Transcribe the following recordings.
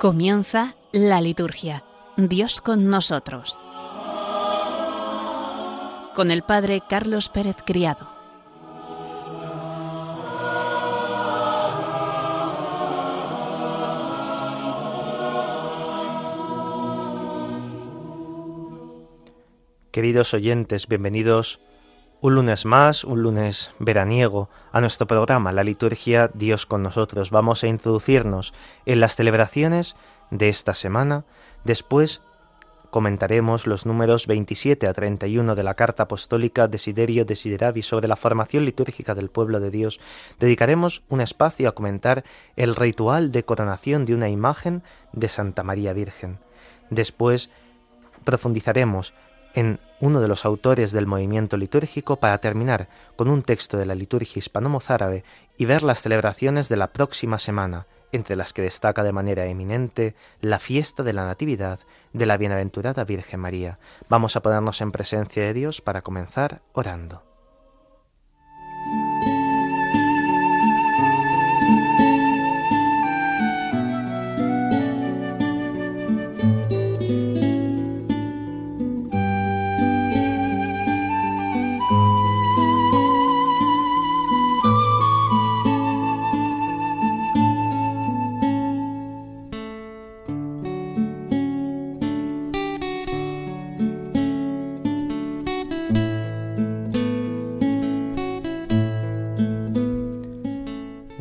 Comienza la liturgia. Dios con nosotros. Con el Padre Carlos Pérez Criado. Queridos oyentes, bienvenidos un lunes más, un lunes veraniego, a nuestro programa, la liturgia Dios con nosotros. Vamos a introducirnos en las celebraciones de esta semana. Después comentaremos los números 27 a 31 de la carta apostólica Desiderio Desideravi sobre la formación litúrgica del pueblo de Dios. Dedicaremos un espacio a comentar el ritual de coronación de una imagen de Santa María Virgen. Después profundizaremos en uno de los autores del movimiento litúrgico para terminar con un texto de la liturgia hispano-mozárabe y ver las celebraciones de la próxima semana, entre las que destaca de manera eminente la fiesta de la Natividad de la Bienaventurada Virgen María. Vamos a ponernos en presencia de Dios para comenzar orando.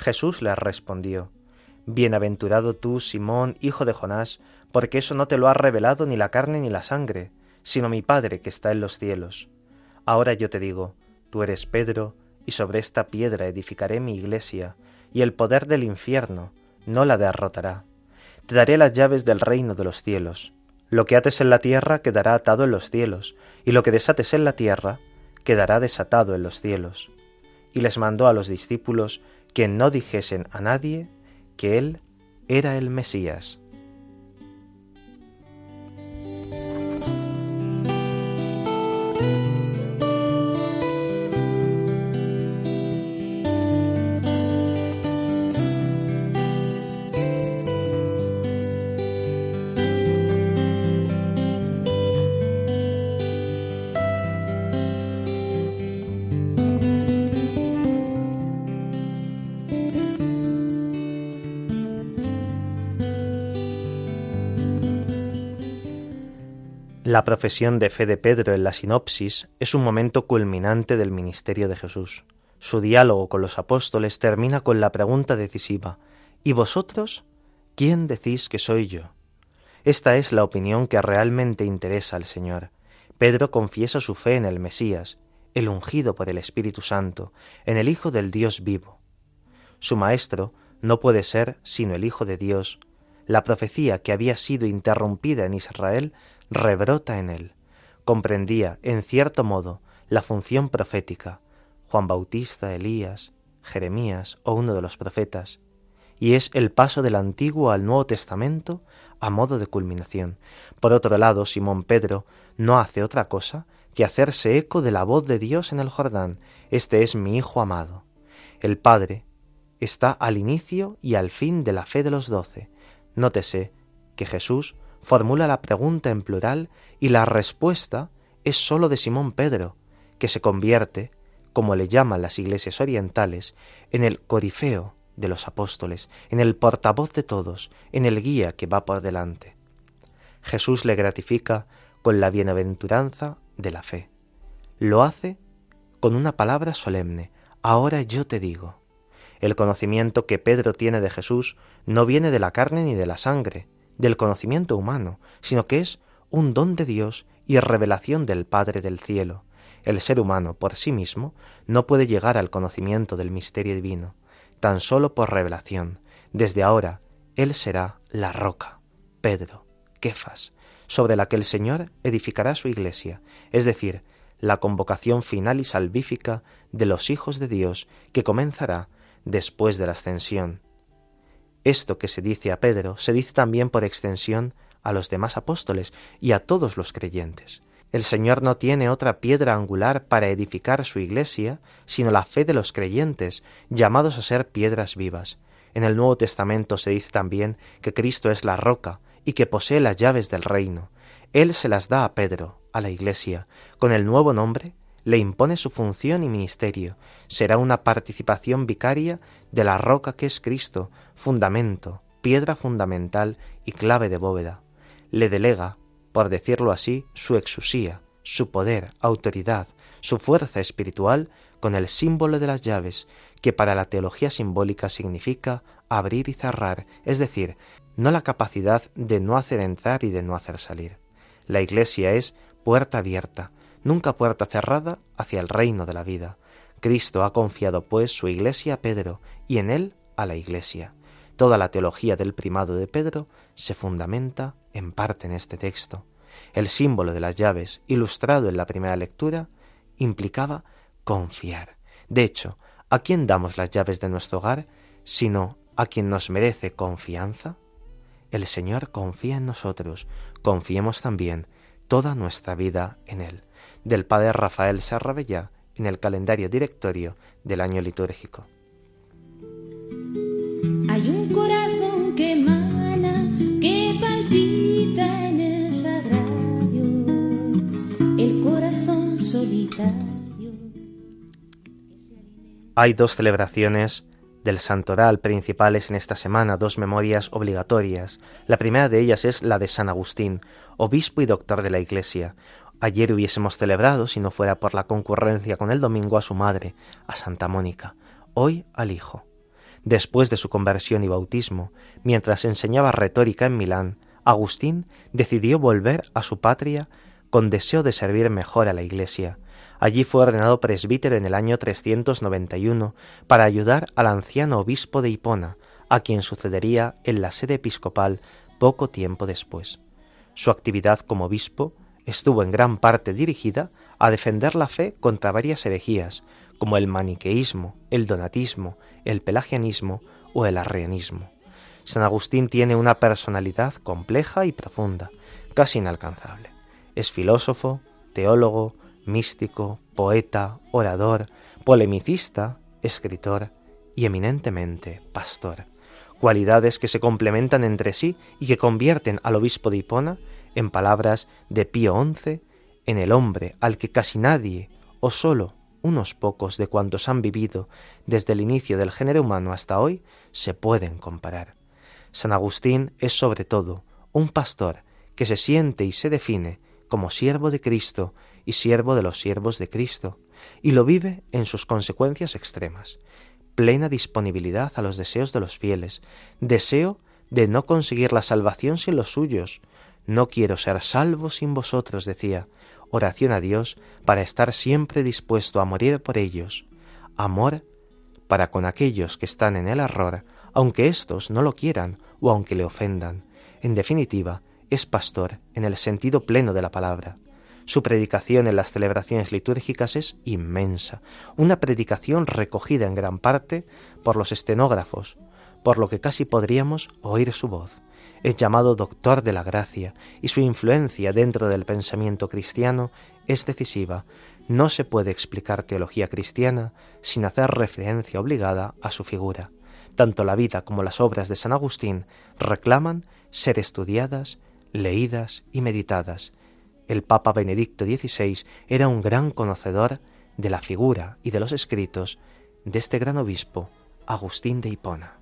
Jesús le respondió, Bienaventurado tú, Simón, hijo de Jonás, porque eso no te lo ha revelado ni la carne ni la sangre, sino mi Padre que está en los cielos. Ahora yo te digo, tú eres Pedro, y sobre esta piedra edificaré mi iglesia, y el poder del infierno no la derrotará. Te daré las llaves del reino de los cielos. Lo que ates en la tierra quedará atado en los cielos, y lo que desates en la tierra quedará desatado en los cielos. Y les mandó a los discípulos que no dijesen a nadie que él era el Mesías. La profesión de fe de Pedro en la sinopsis es un momento culminante del ministerio de Jesús. Su diálogo con los apóstoles termina con la pregunta decisiva ¿Y vosotros? ¿Quién decís que soy yo? Esta es la opinión que realmente interesa al Señor. Pedro confiesa su fe en el Mesías, el ungido por el Espíritu Santo, en el Hijo del Dios vivo. Su Maestro no puede ser sino el Hijo de Dios. La profecía que había sido interrumpida en Israel rebrota en él. Comprendía, en cierto modo, la función profética, Juan Bautista, Elías, Jeremías o uno de los profetas, y es el paso del Antiguo al Nuevo Testamento a modo de culminación. Por otro lado, Simón Pedro no hace otra cosa que hacerse eco de la voz de Dios en el Jordán, Este es mi Hijo amado. El Padre está al inicio y al fin de la fe de los doce. Nótese que Jesús formula la pregunta en plural y la respuesta es sólo de Simón Pedro, que se convierte, como le llaman las iglesias orientales, en el corifeo de los apóstoles, en el portavoz de todos, en el guía que va por delante. Jesús le gratifica con la bienaventuranza de la fe. Lo hace con una palabra solemne, ahora yo te digo. El conocimiento que Pedro tiene de Jesús no viene de la carne ni de la sangre, del conocimiento humano, sino que es un don de Dios y revelación del Padre del cielo. El ser humano por sí mismo no puede llegar al conocimiento del misterio divino, tan solo por revelación, desde ahora Él será la roca, Pedro, Kefas, sobre la que el Señor edificará su iglesia, es decir, la convocación final y salvífica de los hijos de Dios que comenzará después de la ascensión. Esto que se dice a Pedro se dice también por extensión a los demás apóstoles y a todos los creyentes. El Señor no tiene otra piedra angular para edificar su iglesia, sino la fe de los creyentes, llamados a ser piedras vivas. En el Nuevo Testamento se dice también que Cristo es la roca y que posee las llaves del reino. Él se las da a Pedro, a la iglesia. Con el nuevo nombre le impone su función y ministerio. Será una participación vicaria de la roca que es Cristo, fundamento, piedra fundamental y clave de bóveda. Le delega, por decirlo así, su exusía, su poder, autoridad, su fuerza espiritual con el símbolo de las llaves, que para la teología simbólica significa abrir y cerrar, es decir, no la capacidad de no hacer entrar y de no hacer salir. La Iglesia es puerta abierta, nunca puerta cerrada hacia el reino de la vida. Cristo ha confiado pues su Iglesia a Pedro y en él a la Iglesia. Toda la teología del primado de Pedro se fundamenta en parte en este texto. El símbolo de las llaves, ilustrado en la primera lectura, implicaba confiar. De hecho, ¿a quién damos las llaves de nuestro hogar sino a quien nos merece confianza? El Señor confía en nosotros, confiemos también toda nuestra vida en Él. Del Padre Rafael Sarrabellá en el calendario directorio del año litúrgico. Hay un corazón que mana, que palpita en el sagrario, el corazón solitario. Hay dos celebraciones del santoral principales en esta semana, dos memorias obligatorias. La primera de ellas es la de San Agustín, obispo y doctor de la Iglesia. Ayer hubiésemos celebrado, si no fuera por la concurrencia con el domingo, a su madre, a Santa Mónica, hoy al hijo. Después de su conversión y bautismo, mientras enseñaba retórica en Milán, Agustín decidió volver a su patria con deseo de servir mejor a la Iglesia. Allí fue ordenado presbítero en el año 391 para ayudar al anciano obispo de Hipona, a quien sucedería en la sede episcopal poco tiempo después. Su actividad como obispo estuvo en gran parte dirigida a defender la fe contra varias herejías, como el maniqueísmo, el donatismo, el pelagianismo o el arrianismo. San Agustín tiene una personalidad compleja y profunda, casi inalcanzable. Es filósofo, teólogo, místico, poeta, orador, polemicista, escritor y eminentemente pastor, cualidades que se complementan entre sí y que convierten al obispo de Hipona, en palabras de Pío XI, en el hombre al que casi nadie, o sólo unos pocos de cuantos han vivido desde el inicio del género humano hasta hoy, se pueden comparar. San Agustín es sobre todo un pastor que se siente y se define como siervo de Cristo y siervo de los siervos de Cristo, y lo vive en sus consecuencias extremas. Plena disponibilidad a los deseos de los fieles, deseo de no conseguir la salvación sin los suyos. No quiero ser salvo sin vosotros, decía. Oración a Dios para estar siempre dispuesto a morir por ellos. Amor para con aquellos que están en el error, aunque éstos no lo quieran o aunque le ofendan. En definitiva, es pastor en el sentido pleno de la palabra. Su predicación en las celebraciones litúrgicas es inmensa, una predicación recogida en gran parte por los estenógrafos, por lo que casi podríamos oír su voz. Es llamado doctor de la gracia y su influencia dentro del pensamiento cristiano es decisiva. No se puede explicar teología cristiana sin hacer referencia obligada a su figura. Tanto la vida como las obras de San Agustín reclaman ser estudiadas, leídas y meditadas, el Papa Benedicto XVI era un gran conocedor de la figura y de los escritos de este gran obispo, Agustín de Hipona.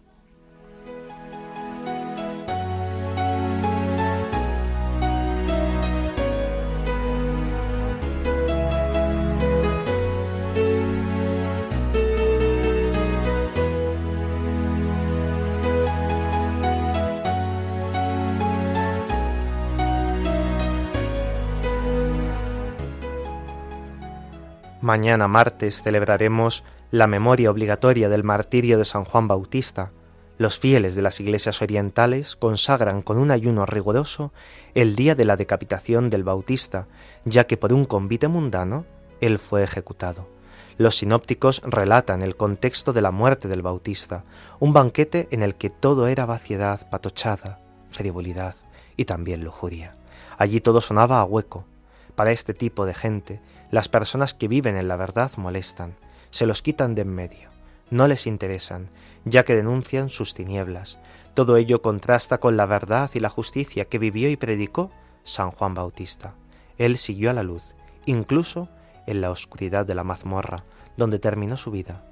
Mañana martes celebraremos la memoria obligatoria del martirio de San Juan Bautista. Los fieles de las iglesias orientales consagran con un ayuno riguroso el día de la decapitación del Bautista, ya que por un convite mundano él fue ejecutado. Los sinópticos relatan el contexto de la muerte del Bautista, un banquete en el que todo era vaciedad, patochada, frivolidad y también lujuria. Allí todo sonaba a hueco. Para este tipo de gente, las personas que viven en la verdad molestan, se los quitan de en medio, no les interesan, ya que denuncian sus tinieblas. Todo ello contrasta con la verdad y la justicia que vivió y predicó San Juan Bautista. Él siguió a la luz, incluso en la oscuridad de la mazmorra, donde terminó su vida.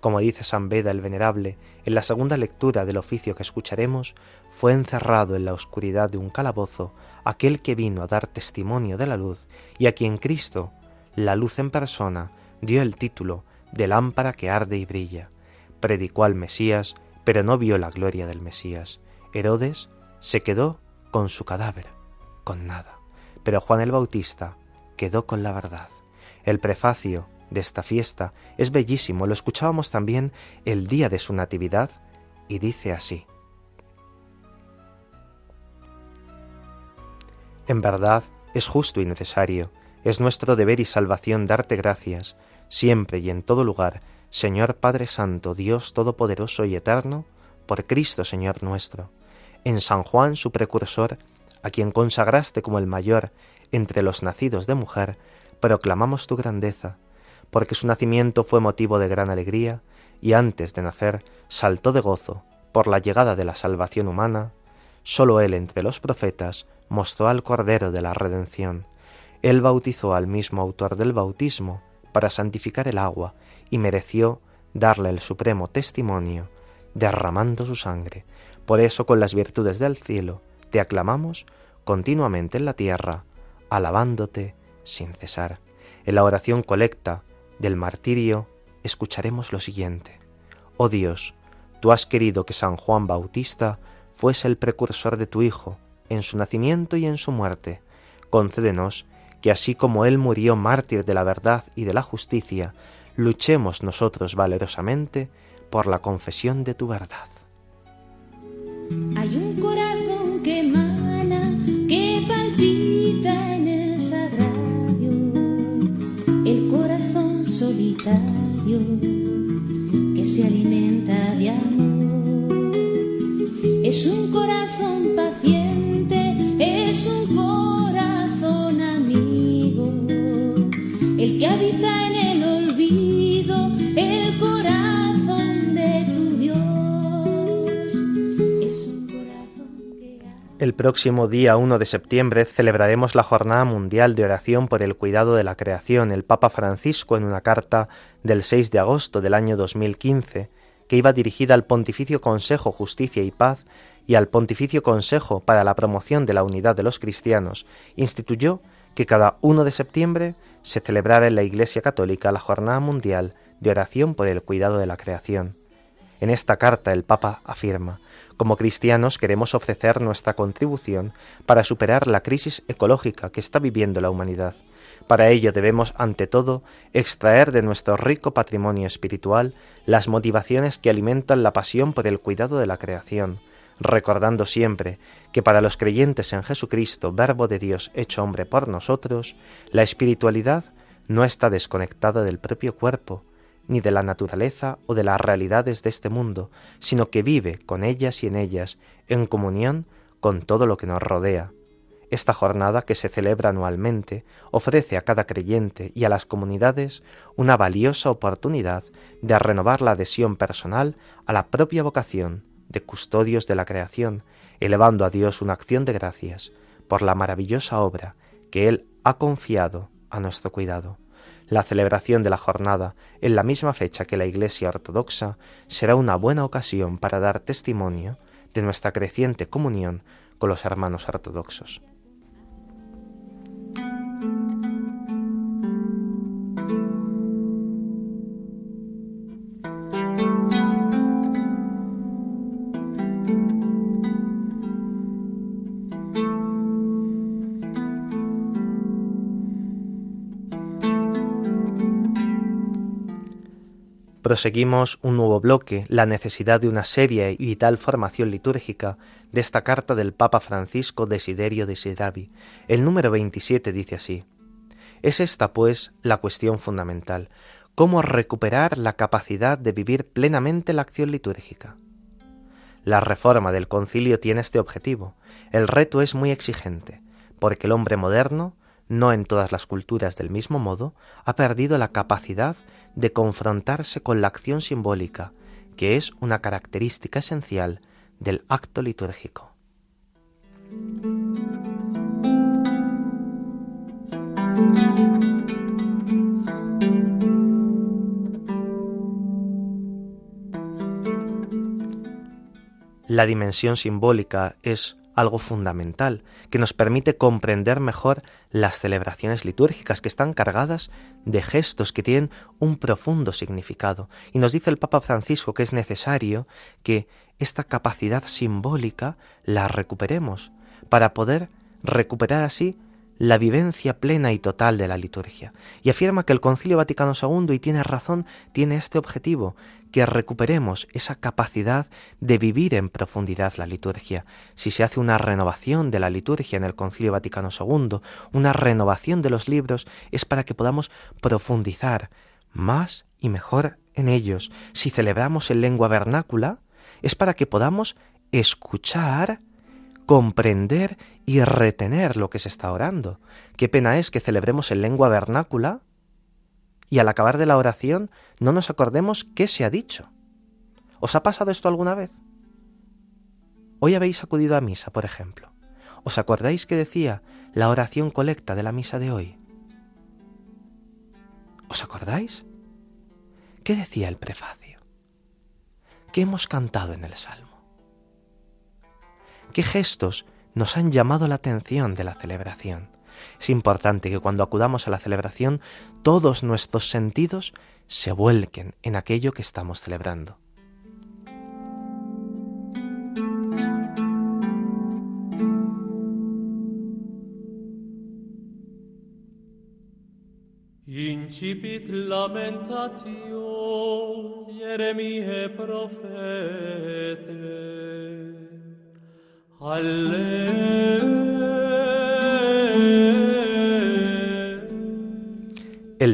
Como dice San Beda el Venerable, en la segunda lectura del oficio que escucharemos, fue encerrado en la oscuridad de un calabozo aquel que vino a dar testimonio de la luz y a quien Cristo, la luz en persona, dio el título de lámpara que arde y brilla. Predicó al Mesías, pero no vio la gloria del Mesías. Herodes se quedó con su cadáver, con nada. Pero Juan el Bautista quedó con la verdad. El prefacio de esta fiesta es bellísimo, lo escuchábamos también el día de su natividad y dice así. En verdad es justo y necesario, es nuestro deber y salvación darte gracias, siempre y en todo lugar, Señor Padre Santo, Dios Todopoderoso y Eterno, por Cristo Señor nuestro. En San Juan, su precursor, a quien consagraste como el mayor entre los nacidos de mujer, proclamamos tu grandeza, porque su nacimiento fue motivo de gran alegría, y antes de nacer saltó de gozo por la llegada de la salvación humana, sólo él entre los profetas mostró al Cordero de la Redención. Él bautizó al mismo autor del bautismo para santificar el agua y mereció darle el supremo testimonio, derramando su sangre. Por eso con las virtudes del cielo te aclamamos continuamente en la tierra, alabándote sin cesar. En la oración colecta del martirio escucharemos lo siguiente. Oh Dios, tú has querido que San Juan Bautista fuese el precursor de tu Hijo en su nacimiento y en su muerte. Concédenos que así como Él murió mártir de la verdad y de la justicia, luchemos nosotros valerosamente por la confesión de tu verdad. Un corazón paciente, es un corazón amigo, el en el el corazón de tu El próximo día 1 de septiembre celebraremos la Jornada Mundial de Oración por el Cuidado de la Creación. El Papa Francisco, en una carta del 6 de agosto del año 2015, que iba dirigida al Pontificio Consejo Justicia y Paz y al Pontificio Consejo para la Promoción de la Unidad de los Cristianos, instituyó que cada 1 de septiembre se celebrara en la Iglesia Católica la Jornada Mundial de Oración por el Cuidado de la Creación. En esta carta el Papa afirma, como cristianos queremos ofrecer nuestra contribución para superar la crisis ecológica que está viviendo la humanidad. Para ello debemos, ante todo, extraer de nuestro rico patrimonio espiritual las motivaciones que alimentan la pasión por el cuidado de la creación, recordando siempre que para los creyentes en Jesucristo, Verbo de Dios hecho hombre por nosotros, la espiritualidad no está desconectada del propio cuerpo, ni de la naturaleza o de las realidades de este mundo, sino que vive con ellas y en ellas, en comunión con todo lo que nos rodea. Esta jornada, que se celebra anualmente, ofrece a cada creyente y a las comunidades una valiosa oportunidad de renovar la adhesión personal a la propia vocación de custodios de la creación, elevando a Dios una acción de gracias por la maravillosa obra que Él ha confiado a nuestro cuidado. La celebración de la jornada en la misma fecha que la Iglesia Ortodoxa será una buena ocasión para dar testimonio de nuestra creciente comunión con los hermanos ortodoxos. Proseguimos un nuevo bloque, la necesidad de una seria y vital formación litúrgica de esta carta del Papa Francisco Desiderio de Sirabi. El número 27 dice así: Es esta, pues, la cuestión fundamental, cómo recuperar la capacidad de vivir plenamente la acción litúrgica. La reforma del concilio tiene este objetivo. El reto es muy exigente, porque el hombre moderno, no en todas las culturas del mismo modo, ha perdido la capacidad de confrontarse con la acción simbólica, que es una característica esencial del acto litúrgico. La dimensión simbólica es algo fundamental, que nos permite comprender mejor las celebraciones litúrgicas que están cargadas de gestos que tienen un profundo significado. Y nos dice el Papa Francisco que es necesario que esta capacidad simbólica la recuperemos para poder recuperar así la vivencia plena y total de la liturgia. Y afirma que el Concilio Vaticano II, y tiene razón, tiene este objetivo, que recuperemos esa capacidad de vivir en profundidad la liturgia. Si se hace una renovación de la liturgia en el Concilio Vaticano II, una renovación de los libros, es para que podamos profundizar más y mejor en ellos. Si celebramos en lengua vernácula, es para que podamos escuchar comprender y retener lo que se está orando. Qué pena es que celebremos en lengua vernácula y al acabar de la oración no nos acordemos qué se ha dicho. ¿Os ha pasado esto alguna vez? Hoy habéis acudido a misa, por ejemplo. ¿Os acordáis que decía la oración colecta de la misa de hoy? ¿Os acordáis? ¿Qué decía el prefacio? ¿Qué hemos cantado en el Salmo? ¿Qué gestos nos han llamado la atención de la celebración? Es importante que cuando acudamos a la celebración todos nuestros sentidos se vuelquen en aquello que estamos celebrando. Incipit lamentatio profete. El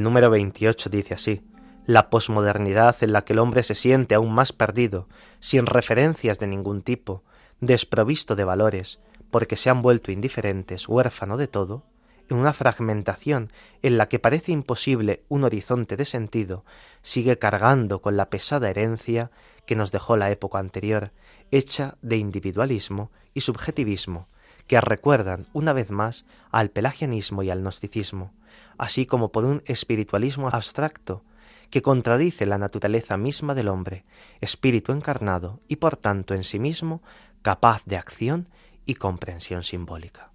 número 28 dice así, la posmodernidad en la que el hombre se siente aún más perdido, sin referencias de ningún tipo, desprovisto de valores, porque se han vuelto indiferentes, huérfano de todo, en una fragmentación en la que parece imposible un horizonte de sentido, sigue cargando con la pesada herencia que nos dejó la época anterior, hecha de individualismo y subjetivismo, que recuerdan una vez más al pelagianismo y al gnosticismo, así como por un espiritualismo abstracto que contradice la naturaleza misma del hombre, espíritu encarnado y por tanto en sí mismo capaz de acción y comprensión simbólica.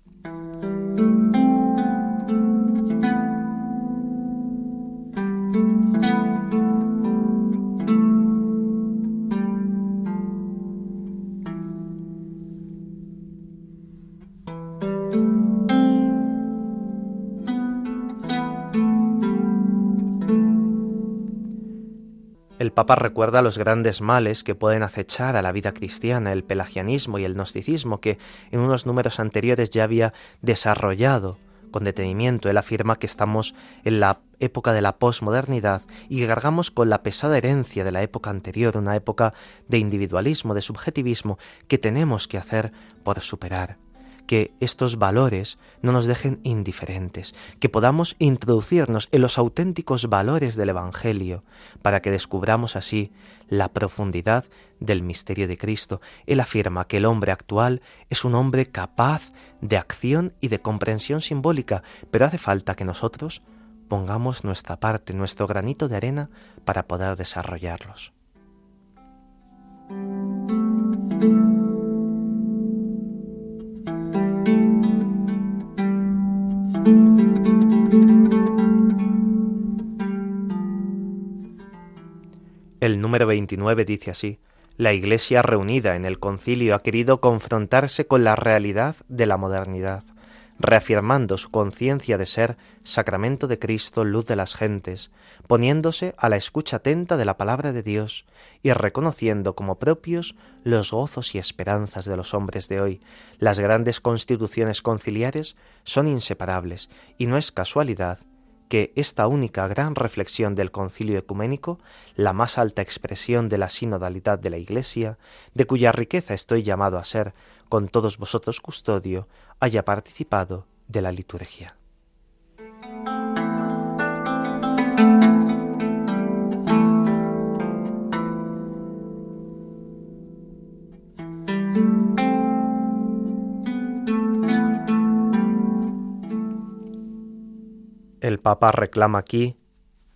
Papa recuerda los grandes males que pueden acechar a la vida cristiana, el pelagianismo y el gnosticismo, que en unos números anteriores ya había desarrollado con detenimiento. Él afirma que estamos en la época de la posmodernidad y que cargamos con la pesada herencia de la época anterior, una época de individualismo, de subjetivismo, que tenemos que hacer por superar que estos valores no nos dejen indiferentes, que podamos introducirnos en los auténticos valores del Evangelio, para que descubramos así la profundidad del misterio de Cristo. Él afirma que el hombre actual es un hombre capaz de acción y de comprensión simbólica, pero hace falta que nosotros pongamos nuestra parte, nuestro granito de arena para poder desarrollarlos. El número 29 dice así, la Iglesia reunida en el concilio ha querido confrontarse con la realidad de la modernidad, reafirmando su conciencia de ser sacramento de Cristo, luz de las gentes, poniéndose a la escucha atenta de la palabra de Dios y reconociendo como propios los gozos y esperanzas de los hombres de hoy. Las grandes constituciones conciliares son inseparables y no es casualidad que esta única gran reflexión del concilio ecuménico, la más alta expresión de la sinodalidad de la Iglesia, de cuya riqueza estoy llamado a ser con todos vosotros custodio, haya participado de la liturgia. El Papa reclama aquí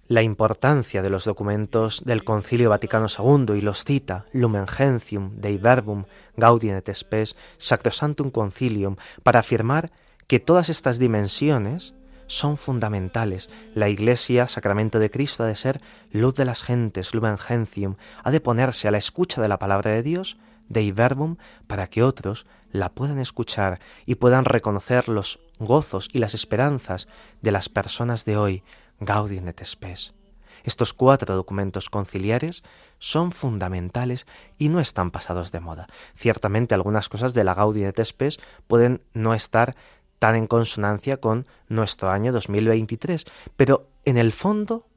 la importancia de los documentos del Concilio Vaticano II y los cita Lumen Gentium, Dei Verbum, Gaudium et Spes, Sacrosantum Concilium, para afirmar que todas estas dimensiones son fundamentales. La Iglesia, sacramento de Cristo, ha de ser luz de las gentes, Lumen Gentium, ha de ponerse a la escucha de la palabra de Dios, Dei Verbum, para que otros la puedan escuchar y puedan reconocer los gozos y las esperanzas de las personas de hoy, Gaudium et Spes. Estos cuatro documentos conciliares son fundamentales y no están pasados de moda. Ciertamente algunas cosas de la Gaudium et Spes pueden no estar tan en consonancia con nuestro año 2023, pero en el fondo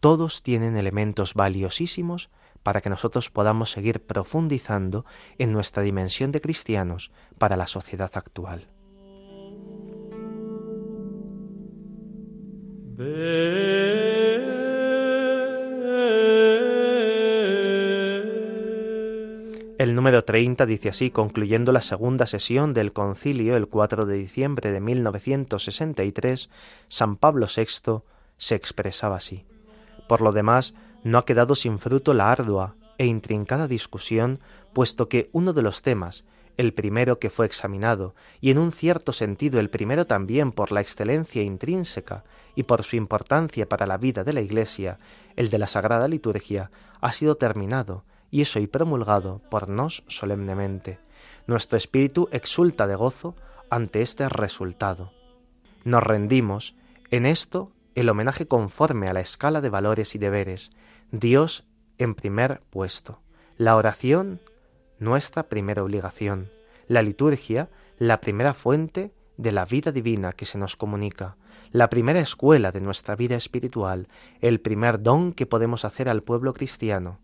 todos tienen elementos valiosísimos para que nosotros podamos seguir profundizando en nuestra dimensión de cristianos para la sociedad actual. El número 30 dice así, concluyendo la segunda sesión del concilio el 4 de diciembre de 1963, San Pablo VI se expresaba así. Por lo demás, no ha quedado sin fruto la ardua e intrincada discusión, puesto que uno de los temas el primero que fue examinado, y en un cierto sentido el primero también por la excelencia intrínseca y por su importancia para la vida de la Iglesia, el de la Sagrada Liturgia, ha sido terminado y es hoy promulgado por nos solemnemente. Nuestro espíritu exulta de gozo ante este resultado. Nos rendimos en esto el homenaje conforme a la escala de valores y deberes, Dios en primer puesto, la oración nuestra primera obligación, la liturgia, la primera fuente de la vida divina que se nos comunica, la primera escuela de nuestra vida espiritual, el primer don que podemos hacer al pueblo cristiano,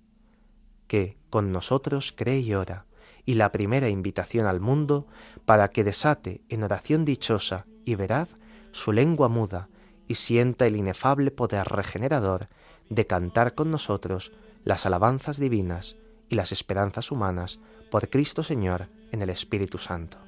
que con nosotros cree y ora, y la primera invitación al mundo para que desate en oración dichosa y veraz su lengua muda y sienta el inefable poder regenerador de cantar con nosotros las alabanzas divinas y las esperanzas humanas por Cristo Señor en el Espíritu Santo.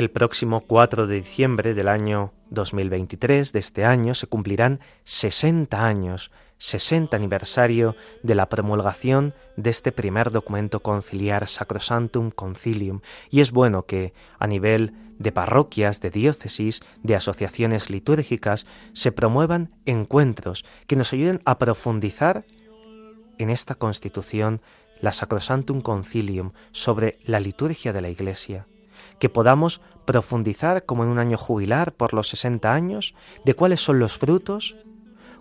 El próximo 4 de diciembre del año 2023, de este año, se cumplirán 60 años 60 aniversario de la promulgación de este primer documento conciliar Sacrosantum Concilium, y es bueno que a nivel de parroquias, de diócesis, de asociaciones litúrgicas, se promuevan encuentros que nos ayuden a profundizar en esta constitución, la Sacrosantum Concilium, sobre la liturgia de la Iglesia, que podamos profundizar como en un año jubilar por los 60 años de cuáles son los frutos,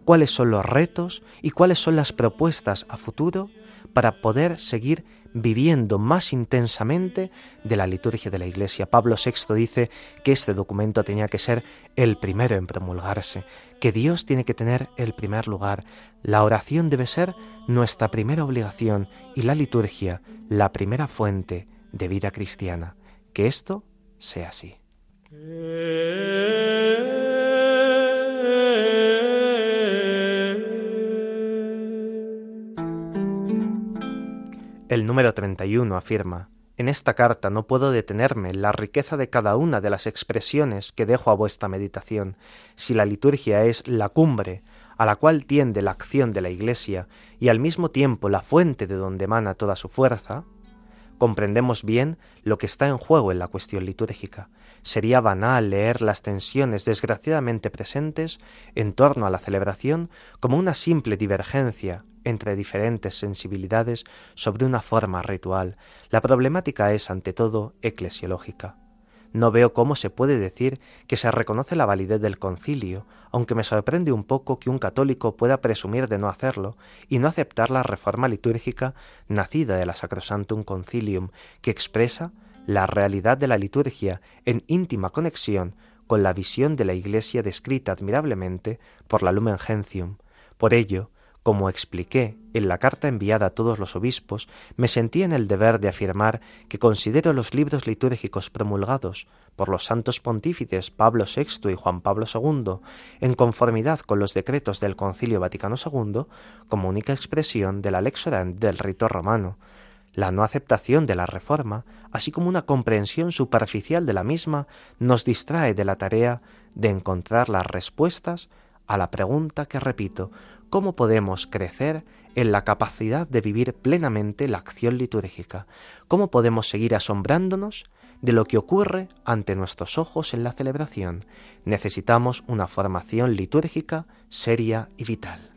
cuáles son los retos y cuáles son las propuestas a futuro para poder seguir viviendo más intensamente de la liturgia de la Iglesia. Pablo VI dice que este documento tenía que ser el primero en promulgarse, que Dios tiene que tener el primer lugar, la oración debe ser nuestra primera obligación y la liturgia la primera fuente de vida cristiana. Que esto sea así. El número 31 afirma, En esta carta no puedo detenerme en la riqueza de cada una de las expresiones que dejo a vuestra meditación. Si la liturgia es la cumbre a la cual tiende la acción de la Iglesia y al mismo tiempo la fuente de donde emana toda su fuerza, comprendemos bien lo que está en juego en la cuestión litúrgica. Sería banal leer las tensiones desgraciadamente presentes en torno a la celebración como una simple divergencia entre diferentes sensibilidades sobre una forma ritual. La problemática es, ante todo, eclesiológica. No veo cómo se puede decir que se reconoce la validez del concilio, aunque me sorprende un poco que un católico pueda presumir de no hacerlo y no aceptar la reforma litúrgica nacida de la Sacrosantum Concilium, que expresa la realidad de la liturgia en íntima conexión con la visión de la Iglesia descrita admirablemente por la Lumen Gentium. Por ello, como expliqué en la carta enviada a todos los obispos, me sentí en el deber de afirmar que considero los libros litúrgicos promulgados por los santos pontífices Pablo VI y Juan Pablo II, en conformidad con los decretos del Concilio Vaticano II, como única expresión de la lex del rito romano. La no aceptación de la reforma, así como una comprensión superficial de la misma, nos distrae de la tarea de encontrar las respuestas a la pregunta que repito, ¿cómo podemos crecer en la capacidad de vivir plenamente la acción litúrgica? ¿Cómo podemos seguir asombrándonos de lo que ocurre ante nuestros ojos en la celebración? Necesitamos una formación litúrgica seria y vital.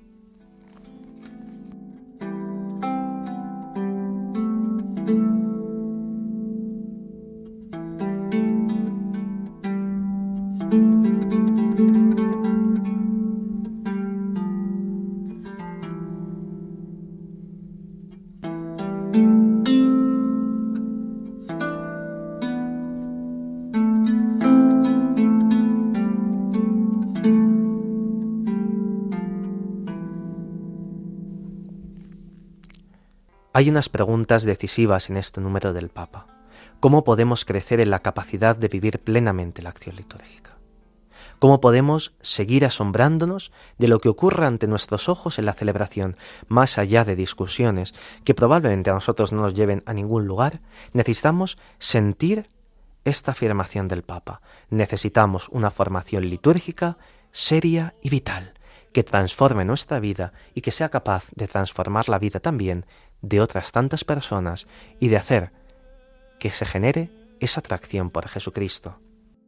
Hay unas preguntas decisivas en este número del Papa. ¿Cómo podemos crecer en la capacidad de vivir plenamente la acción litúrgica? ¿Cómo podemos seguir asombrándonos de lo que ocurre ante nuestros ojos en la celebración, más allá de discusiones que probablemente a nosotros no nos lleven a ningún lugar? Necesitamos sentir esta afirmación del Papa. Necesitamos una formación litúrgica seria y vital, que transforme nuestra vida y que sea capaz de transformar la vida también de otras tantas personas y de hacer que se genere esa atracción por Jesucristo.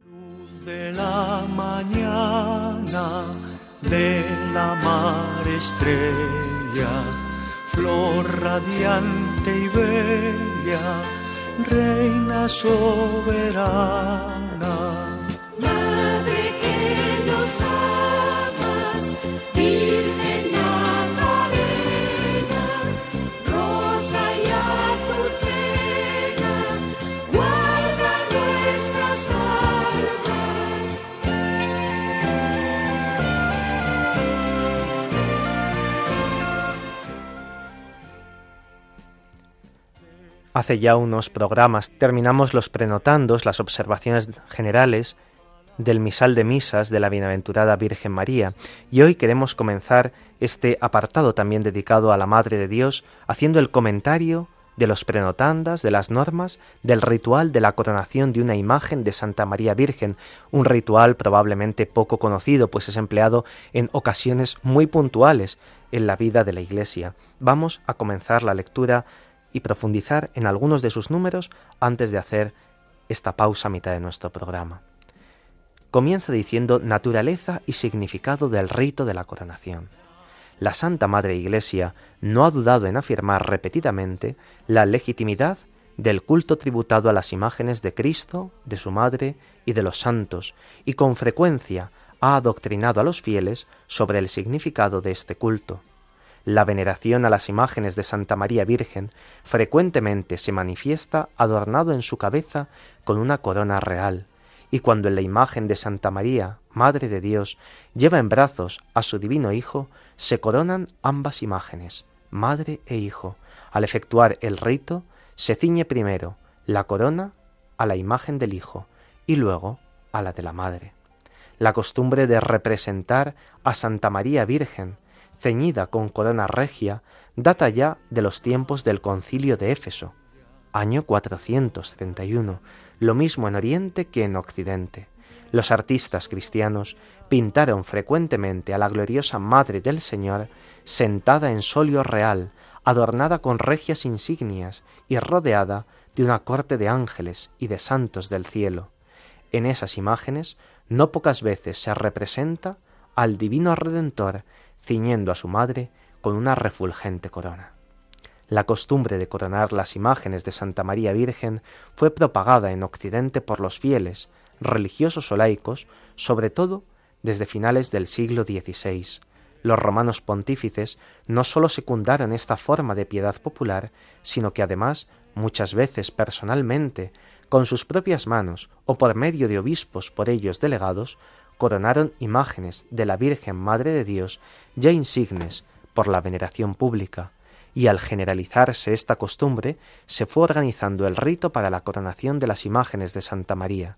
Luz de la mañana, de la mar estrella, flor radiante y bella, reina soberana Hace ya unos programas terminamos los prenotandos, las observaciones generales del misal de misas de la Bienaventurada Virgen María, y hoy queremos comenzar este apartado también dedicado a la Madre de Dios, haciendo el comentario de los prenotandas, de las normas, del ritual de la coronación de una imagen de Santa María Virgen, un ritual probablemente poco conocido, pues es empleado en ocasiones muy puntuales en la vida de la Iglesia. Vamos a comenzar la lectura y profundizar en algunos de sus números antes de hacer esta pausa a mitad de nuestro programa. Comienza diciendo naturaleza y significado del rito de la coronación. La Santa Madre Iglesia no ha dudado en afirmar repetidamente la legitimidad del culto tributado a las imágenes de Cristo, de su Madre y de los santos, y con frecuencia ha adoctrinado a los fieles sobre el significado de este culto. La veneración a las imágenes de Santa María Virgen frecuentemente se manifiesta adornado en su cabeza con una corona real, y cuando en la imagen de Santa María, Madre de Dios, lleva en brazos a su divino Hijo, se coronan ambas imágenes, Madre e Hijo. Al efectuar el rito, se ciñe primero la corona a la imagen del Hijo y luego a la de la Madre. La costumbre de representar a Santa María Virgen ceñida con corona regia, data ya de los tiempos del concilio de Éfeso, año 431, lo mismo en Oriente que en Occidente. Los artistas cristianos pintaron frecuentemente a la gloriosa Madre del Señor sentada en solio real, adornada con regias insignias y rodeada de una corte de ángeles y de santos del cielo. En esas imágenes no pocas veces se representa al divino Redentor ciñendo a su madre con una refulgente corona. La costumbre de coronar las imágenes de Santa María Virgen fue propagada en Occidente por los fieles, religiosos o laicos, sobre todo desde finales del siglo XVI. Los romanos pontífices no sólo secundaron esta forma de piedad popular, sino que además, muchas veces personalmente, con sus propias manos o por medio de obispos por ellos delegados, coronaron imágenes de la Virgen Madre de Dios ya insignes por la veneración pública, y al generalizarse esta costumbre se fue organizando el rito para la coronación de las imágenes de Santa María,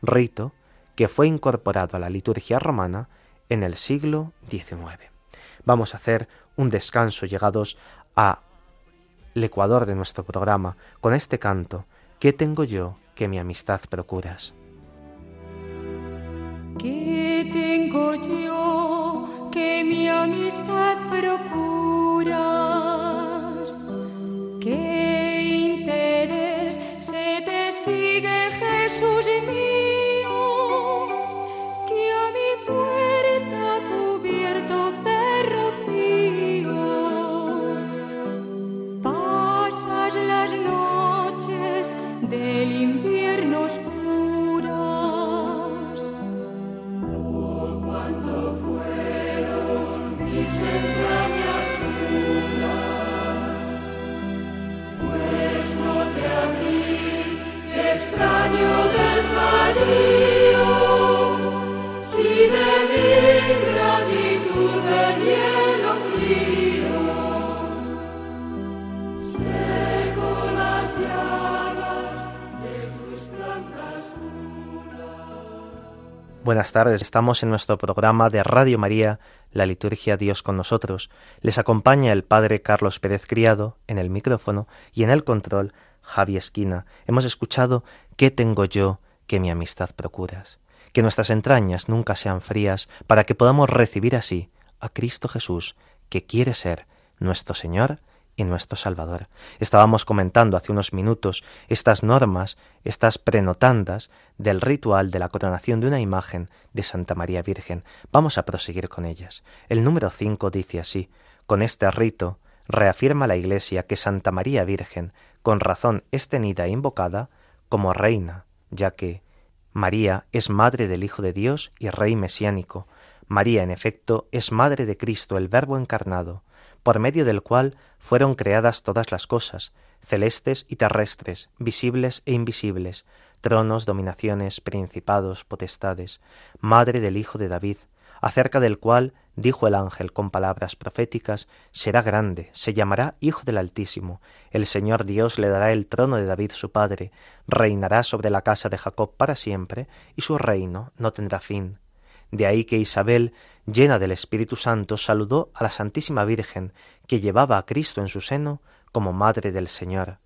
rito que fue incorporado a la liturgia romana en el siglo XIX. Vamos a hacer un descanso llegados a el ecuador de nuestro programa con este canto ¿Qué tengo yo que mi amistad procuras? ¿Qué tengo yo que mi amistad procura? Buenas tardes, estamos en nuestro programa de Radio María, la liturgia Dios con nosotros. Les acompaña el Padre Carlos Pérez Criado en el micrófono y en el control Javi Esquina. Hemos escuchado ¿Qué tengo yo que mi amistad procuras? Que nuestras entrañas nunca sean frías para que podamos recibir así a Cristo Jesús, que quiere ser nuestro Señor y nuestro Salvador. Estábamos comentando hace unos minutos estas normas, estas prenotandas del ritual de la coronación de una imagen de Santa María Virgen. Vamos a proseguir con ellas. El número 5 dice así, con este rito reafirma la Iglesia que Santa María Virgen con razón es tenida e invocada como reina, ya que María es madre del Hijo de Dios y Rey mesiánico. María, en efecto, es madre de Cristo, el Verbo encarnado, por medio del cual fueron creadas todas las cosas, celestes y terrestres, visibles e invisibles, tronos, dominaciones, principados, potestades, madre del Hijo de David, acerca del cual dijo el ángel con palabras proféticas, será grande, se llamará Hijo del Altísimo, el Señor Dios le dará el trono de David su padre, reinará sobre la casa de Jacob para siempre, y su reino no tendrá fin. De ahí que Isabel, llena del Espíritu Santo, saludó a la Santísima Virgen, que llevaba a Cristo en su seno como Madre del Señor.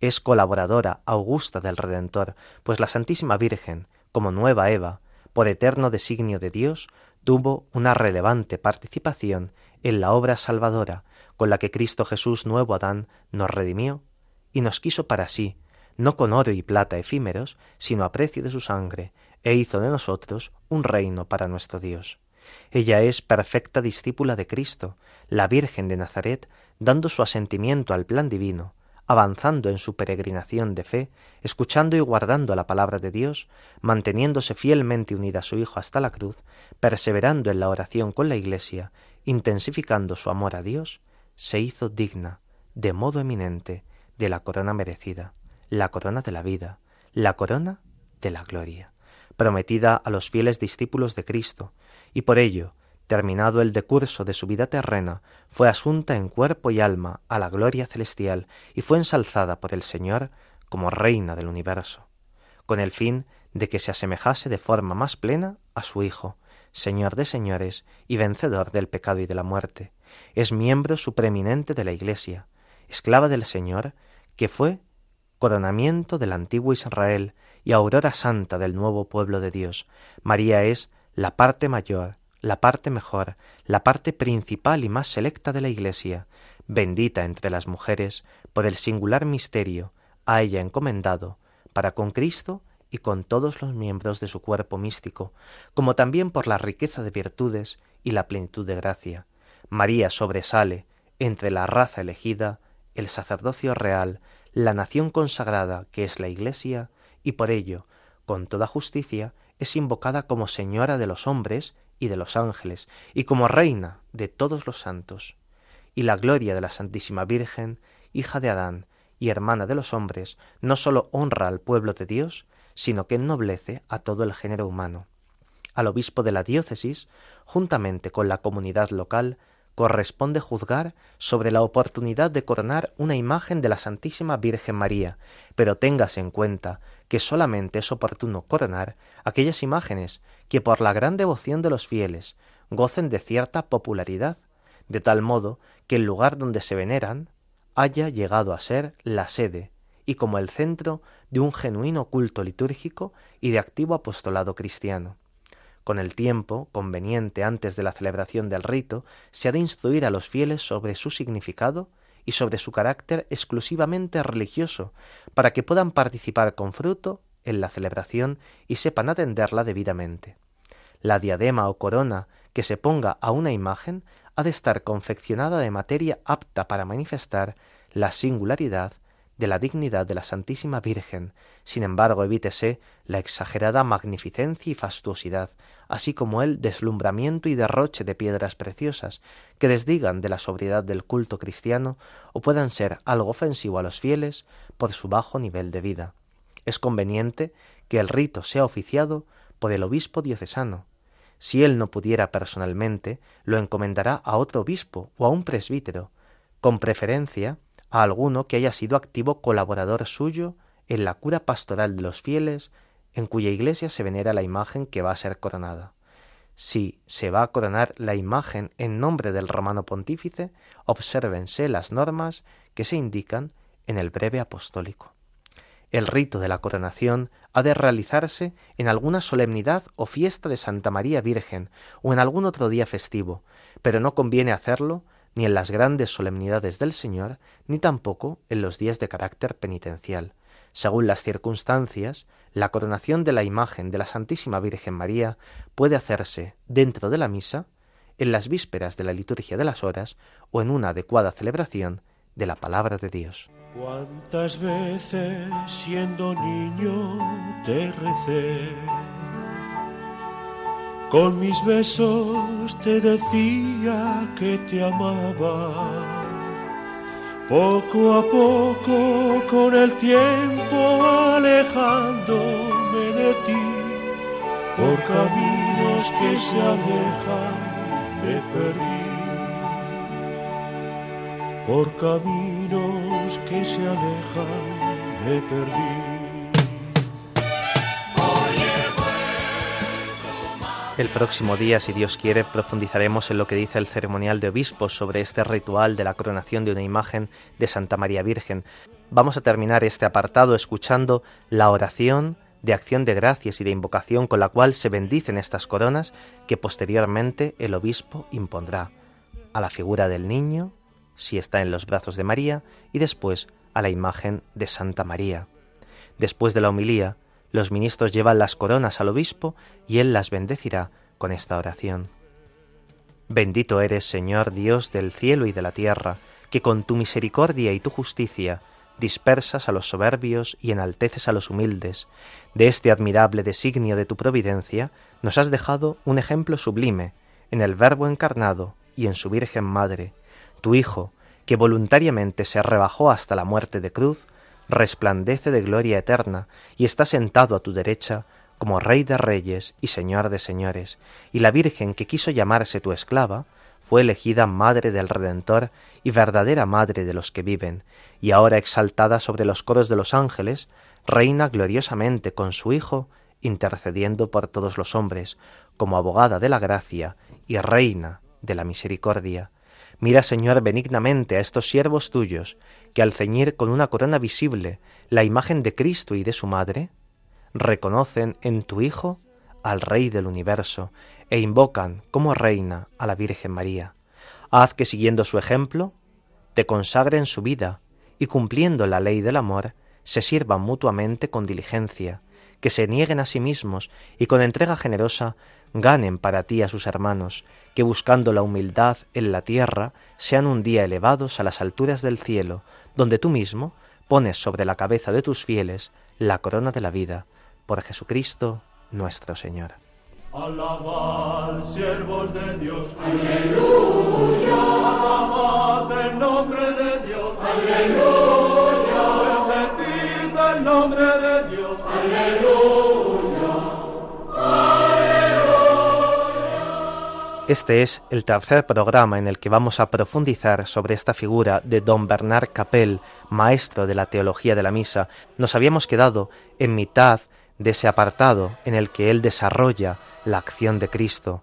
Es colaboradora augusta del Redentor, pues la Santísima Virgen, como nueva Eva, por eterno designio de Dios, tuvo una relevante participación en la obra salvadora con la que Cristo Jesús, nuevo Adán, nos redimió y nos quiso para sí, no con oro y plata efímeros, sino a precio de su sangre, e hizo de nosotros un reino para nuestro Dios. Ella es perfecta discípula de Cristo, la Virgen de Nazaret, dando su asentimiento al plan divino, avanzando en su peregrinación de fe, escuchando y guardando la palabra de Dios, manteniéndose fielmente unida a su Hijo hasta la cruz, perseverando en la oración con la Iglesia, intensificando su amor a Dios, se hizo digna, de modo eminente, de la corona merecida, la corona de la vida, la corona de la gloria prometida a los fieles discípulos de Cristo, y por ello, terminado el decurso de su vida terrena, fue asunta en cuerpo y alma a la gloria celestial y fue ensalzada por el Señor como reina del universo, con el fin de que se asemejase de forma más plena a su Hijo, Señor de señores y vencedor del pecado y de la muerte. Es miembro supreeminente de la Iglesia, esclava del Señor, que fue coronamiento del antiguo Israel y aurora santa del nuevo pueblo de Dios. María es la parte mayor, la parte mejor, la parte principal y más selecta de la Iglesia, bendita entre las mujeres, por el singular misterio a ella encomendado, para con Cristo y con todos los miembros de su cuerpo místico, como también por la riqueza de virtudes y la plenitud de gracia. María sobresale entre la raza elegida, el sacerdocio real, la nación consagrada que es la Iglesia, y por ello, con toda justicia, es invocada como Señora de los hombres y de los ángeles, y como Reina de todos los santos. Y la gloria de la Santísima Virgen, hija de Adán y hermana de los hombres, no sólo honra al pueblo de Dios, sino que ennoblece a todo el género humano. Al obispo de la diócesis, juntamente con la comunidad local, corresponde juzgar sobre la oportunidad de coronar una imagen de la Santísima Virgen María, pero téngase en cuenta que solamente es oportuno coronar aquellas imágenes que por la gran devoción de los fieles gocen de cierta popularidad, de tal modo que el lugar donde se veneran haya llegado a ser la sede y como el centro de un genuino culto litúrgico y de activo apostolado cristiano. Con el tiempo conveniente antes de la celebración del rito, se ha de instruir a los fieles sobre su significado y sobre su carácter exclusivamente religioso, para que puedan participar con fruto en la celebración y sepan atenderla debidamente. La diadema o corona que se ponga a una imagen ha de estar confeccionada de materia apta para manifestar la singularidad de la dignidad de la Santísima Virgen, sin embargo evítese la exagerada magnificencia y fastuosidad, así como el deslumbramiento y derroche de piedras preciosas, que desdigan de la sobriedad del culto cristiano o puedan ser algo ofensivo a los fieles por su bajo nivel de vida. Es conveniente que el rito sea oficiado por el obispo diocesano. Si él no pudiera personalmente, lo encomendará a otro obispo o a un presbítero, con preferencia a alguno que haya sido activo colaborador suyo en la cura pastoral de los fieles, en cuya iglesia se venera la imagen que va a ser coronada. Si se va a coronar la imagen en nombre del romano pontífice, obsérvense las normas que se indican en el breve apostólico. El rito de la coronación ha de realizarse en alguna solemnidad o fiesta de Santa María Virgen o en algún otro día festivo, pero no conviene hacerlo ni en las grandes solemnidades del Señor, ni tampoco en los días de carácter penitencial. Según las circunstancias, la coronación de la imagen de la Santísima Virgen María puede hacerse dentro de la misa, en las vísperas de la liturgia de las horas o en una adecuada celebración de la palabra de Dios. ¿Cuántas veces siendo niño te recé? Con mis besos te decía que te amaba. Poco a poco, con el tiempo alejándome de ti, por caminos que se alejan, me perdí. Por caminos que se alejan, me perdí. El próximo día, si Dios quiere, profundizaremos en lo que dice el ceremonial de obispos sobre este ritual de la coronación de una imagen de Santa María Virgen. Vamos a terminar este apartado escuchando la oración de acción de gracias y de invocación con la cual se bendicen estas coronas que posteriormente el obispo impondrá a la figura del niño, si está en los brazos de María, y después a la imagen de Santa María. Después de la homilía, los ministros llevan las coronas al obispo y él las bendecirá con esta oración. Bendito eres, Señor Dios del cielo y de la tierra, que con tu misericordia y tu justicia dispersas a los soberbios y enalteces a los humildes. De este admirable designio de tu providencia nos has dejado un ejemplo sublime en el Verbo encarnado y en su Virgen Madre, tu Hijo, que voluntariamente se rebajó hasta la muerte de cruz, resplandece de gloria eterna y está sentado a tu derecha como Rey de Reyes y Señor de Señores, y la Virgen que quiso llamarse tu esclava, fue elegida Madre del Redentor y verdadera Madre de los que viven, y ahora exaltada sobre los coros de los ángeles, reina gloriosamente con su Hijo, intercediendo por todos los hombres, como abogada de la gracia y reina de la misericordia. Mira, Señor, benignamente a estos siervos tuyos, que al ceñir con una corona visible la imagen de Cristo y de su Madre, reconocen en tu Hijo al Rey del universo e invocan como reina a la Virgen María. Haz que siguiendo su ejemplo, te consagren su vida y cumpliendo la ley del amor, se sirvan mutuamente con diligencia, que se nieguen a sí mismos y con entrega generosa ganen para ti a sus hermanos, que buscando la humildad en la tierra sean un día elevados a las alturas del cielo, donde tú mismo pones sobre la cabeza de tus fieles la corona de la vida, por Jesucristo nuestro Señor. Alabad, siervos de Dios. Aleluya. Alabad el nombre de Dios. Aleluya. Bendecid el nombre de Dios. Este es el tercer programa en el que vamos a profundizar sobre esta figura de don Bernard Capel, maestro de la teología de la misa. Nos habíamos quedado en mitad de ese apartado en el que él desarrolla la acción de Cristo.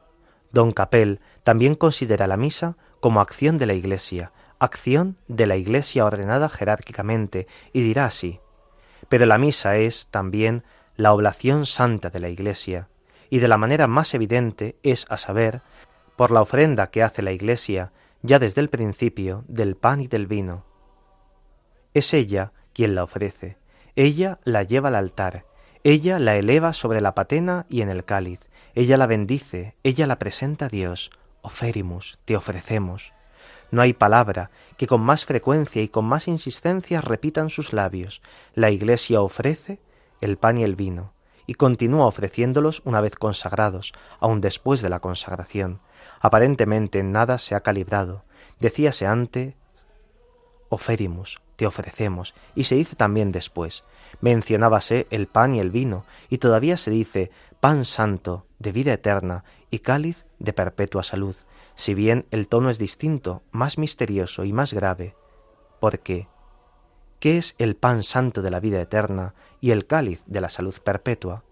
Don Capel también considera la misa como acción de la Iglesia, acción de la Iglesia ordenada jerárquicamente, y dirá así, pero la misa es también la oblación santa de la Iglesia, y de la manera más evidente es, a saber, por la ofrenda que hace la Iglesia ya desde el principio del pan y del vino. Es ella quien la ofrece, ella la lleva al altar, ella la eleva sobre la patena y en el cáliz, ella la bendice, ella la presenta a Dios, oferimus, te ofrecemos. No hay palabra que con más frecuencia y con más insistencia repitan sus labios. La Iglesia ofrece el pan y el vino, y continúa ofreciéndolos una vez consagrados, aun después de la consagración. Aparentemente nada se ha calibrado. Decíase antes, oferimus, te ofrecemos, y se dice también después. Mencionábase el pan y el vino, y todavía se dice pan santo, de vida eterna, y cáliz de perpetua salud, si bien el tono es distinto, más misterioso y más grave, porque ¿qué es el pan santo de la vida eterna y el cáliz de la salud perpetua?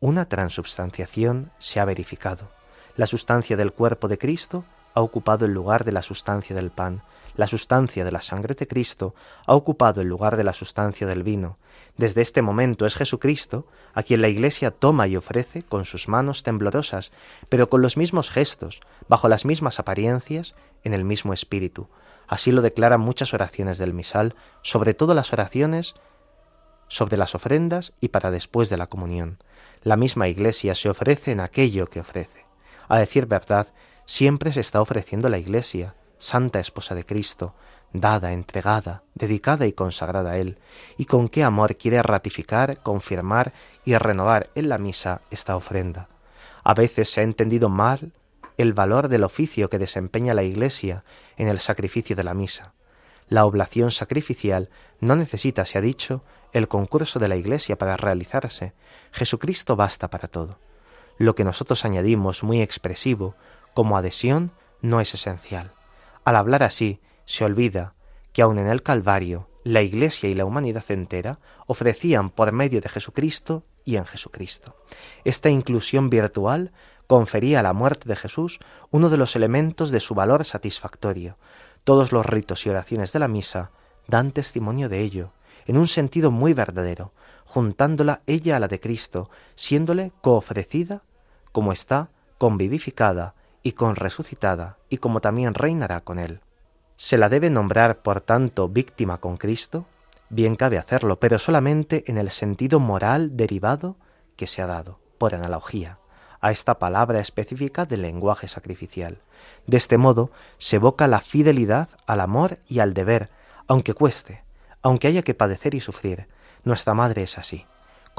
Una transubstanciación se ha verificado. La sustancia del cuerpo de Cristo ha ocupado el lugar de la sustancia del pan, la sustancia de la sangre de Cristo ha ocupado el lugar de la sustancia del vino. Desde este momento es Jesucristo a quien la Iglesia toma y ofrece con sus manos temblorosas, pero con los mismos gestos, bajo las mismas apariencias, en el mismo espíritu. Así lo declaran muchas oraciones del misal, sobre todo las oraciones sobre las ofrendas y para después de la comunión. La misma Iglesia se ofrece en aquello que ofrece. A decir verdad, siempre se está ofreciendo la Iglesia, Santa Esposa de Cristo, dada, entregada, dedicada y consagrada a Él, y con qué amor quiere ratificar, confirmar y renovar en la misa esta ofrenda. A veces se ha entendido mal el valor del oficio que desempeña la Iglesia en el sacrificio de la misa. La oblación sacrificial no necesita, se ha dicho, el concurso de la Iglesia para realizarse. Jesucristo basta para todo. Lo que nosotros añadimos muy expresivo como adhesión no es esencial. Al hablar así, se olvida que aun en el Calvario la Iglesia y la humanidad entera ofrecían por medio de Jesucristo y en Jesucristo. Esta inclusión virtual confería a la muerte de Jesús uno de los elementos de su valor satisfactorio. Todos los ritos y oraciones de la misa dan testimonio de ello, en un sentido muy verdadero, juntándola ella a la de Cristo, siéndole coofrecida como está convivificada y con resucitada, y como también reinará con él. ¿Se la debe nombrar, por tanto, víctima con Cristo? Bien cabe hacerlo, pero solamente en el sentido moral derivado que se ha dado, por analogía, a esta palabra específica del lenguaje sacrificial. De este modo se evoca la fidelidad al amor y al deber, aunque cueste, aunque haya que padecer y sufrir. Nuestra Madre es así.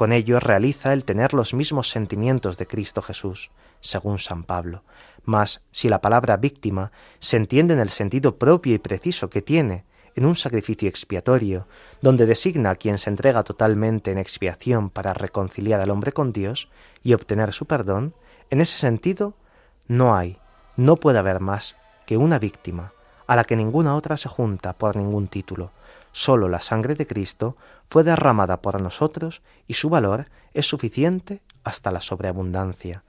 Con ello realiza el tener los mismos sentimientos de Cristo Jesús, según San Pablo. Mas si la palabra víctima se entiende en el sentido propio y preciso que tiene en un sacrificio expiatorio, donde designa a quien se entrega totalmente en expiación para reconciliar al hombre con Dios y obtener su perdón, en ese sentido no hay, no puede haber más que una víctima, a la que ninguna otra se junta por ningún título, Sólo la sangre de Cristo fue derramada por nosotros y su valor es suficiente hasta la sobreabundancia.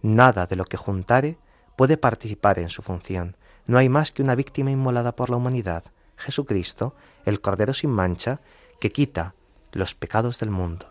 Nada de lo que juntare puede participar en su función. No hay más que una víctima inmolada por la humanidad, Jesucristo, el Cordero sin mancha, que quita los pecados del mundo.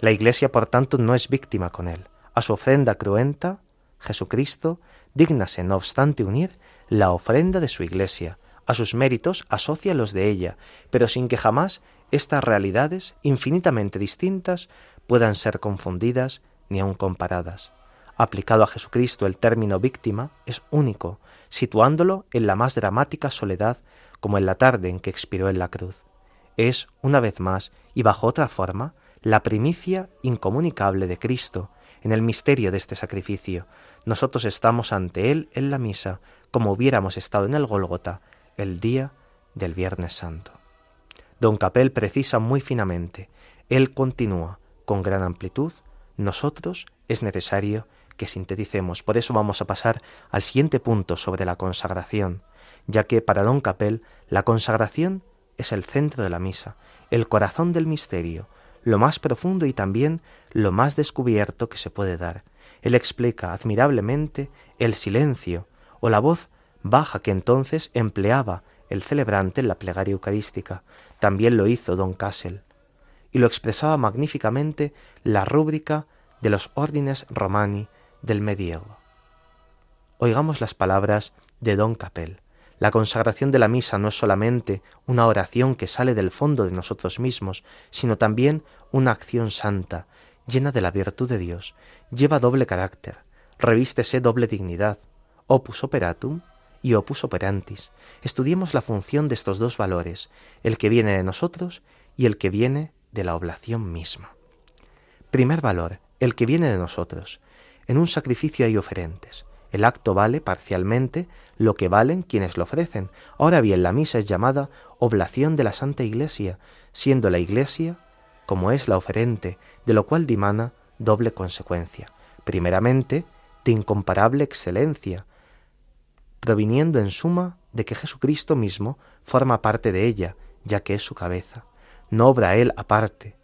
La Iglesia, por tanto, no es víctima con él. A su ofrenda cruenta, Jesucristo, dígnase, no obstante, unir la ofrenda de su Iglesia. A sus méritos asocia los de ella, pero sin que jamás estas realidades, infinitamente distintas, puedan ser confundidas ni aun comparadas. Aplicado a Jesucristo el término víctima es único, situándolo en la más dramática soledad como en la tarde en que expiró en la cruz. Es, una vez más, y bajo otra forma, la primicia incomunicable de Cristo en el misterio de este sacrificio. Nosotros estamos ante Él en la misa, como hubiéramos estado en el Gólgota el día del Viernes Santo. Don Capel precisa muy finamente, Él continúa con gran amplitud, nosotros es necesario que sinteticemos. Por eso vamos a pasar al siguiente punto sobre la consagración, ya que para don Capel la consagración es el centro de la misa, el corazón del misterio, lo más profundo y también lo más descubierto que se puede dar. Él explica admirablemente el silencio o la voz baja que entonces empleaba el celebrante en la plegaria eucarística. También lo hizo don Cassel. Y lo expresaba magníficamente la rúbrica de los órdenes romani del medievo. Oigamos las palabras de don Capel. La consagración de la misa no es solamente una oración que sale del fondo de nosotros mismos, sino también una acción santa, llena de la virtud de Dios. Lleva doble carácter, revístese doble dignidad, opus operatum y opus operantis. Estudiemos la función de estos dos valores, el que viene de nosotros y el que viene de la oblación misma. Primer valor, el que viene de nosotros. En un sacrificio hay oferentes. El acto vale parcialmente lo que valen quienes lo ofrecen. Ahora bien, la misa es llamada oblación de la Santa Iglesia, siendo la Iglesia como es la oferente, de lo cual dimana doble consecuencia. Primeramente, de incomparable excelencia, proviniendo en suma de que Jesucristo mismo forma parte de ella, ya que es su cabeza. No obra él aparte,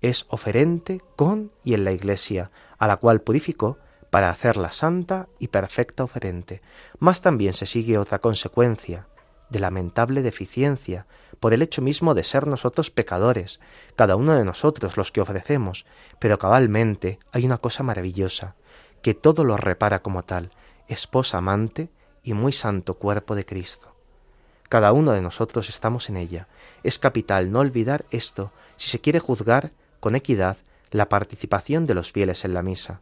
es oferente con y en la Iglesia, a la cual purificó para hacerla santa y perfecta oferente. Mas también se sigue otra consecuencia de lamentable deficiencia, por el hecho mismo de ser nosotros pecadores, cada uno de nosotros los que ofrecemos, pero cabalmente hay una cosa maravillosa, que todo lo repara como tal, esposa amante y muy santo cuerpo de Cristo. Cada uno de nosotros estamos en ella. Es capital no olvidar esto si se quiere juzgar con equidad la participación de los fieles en la misa.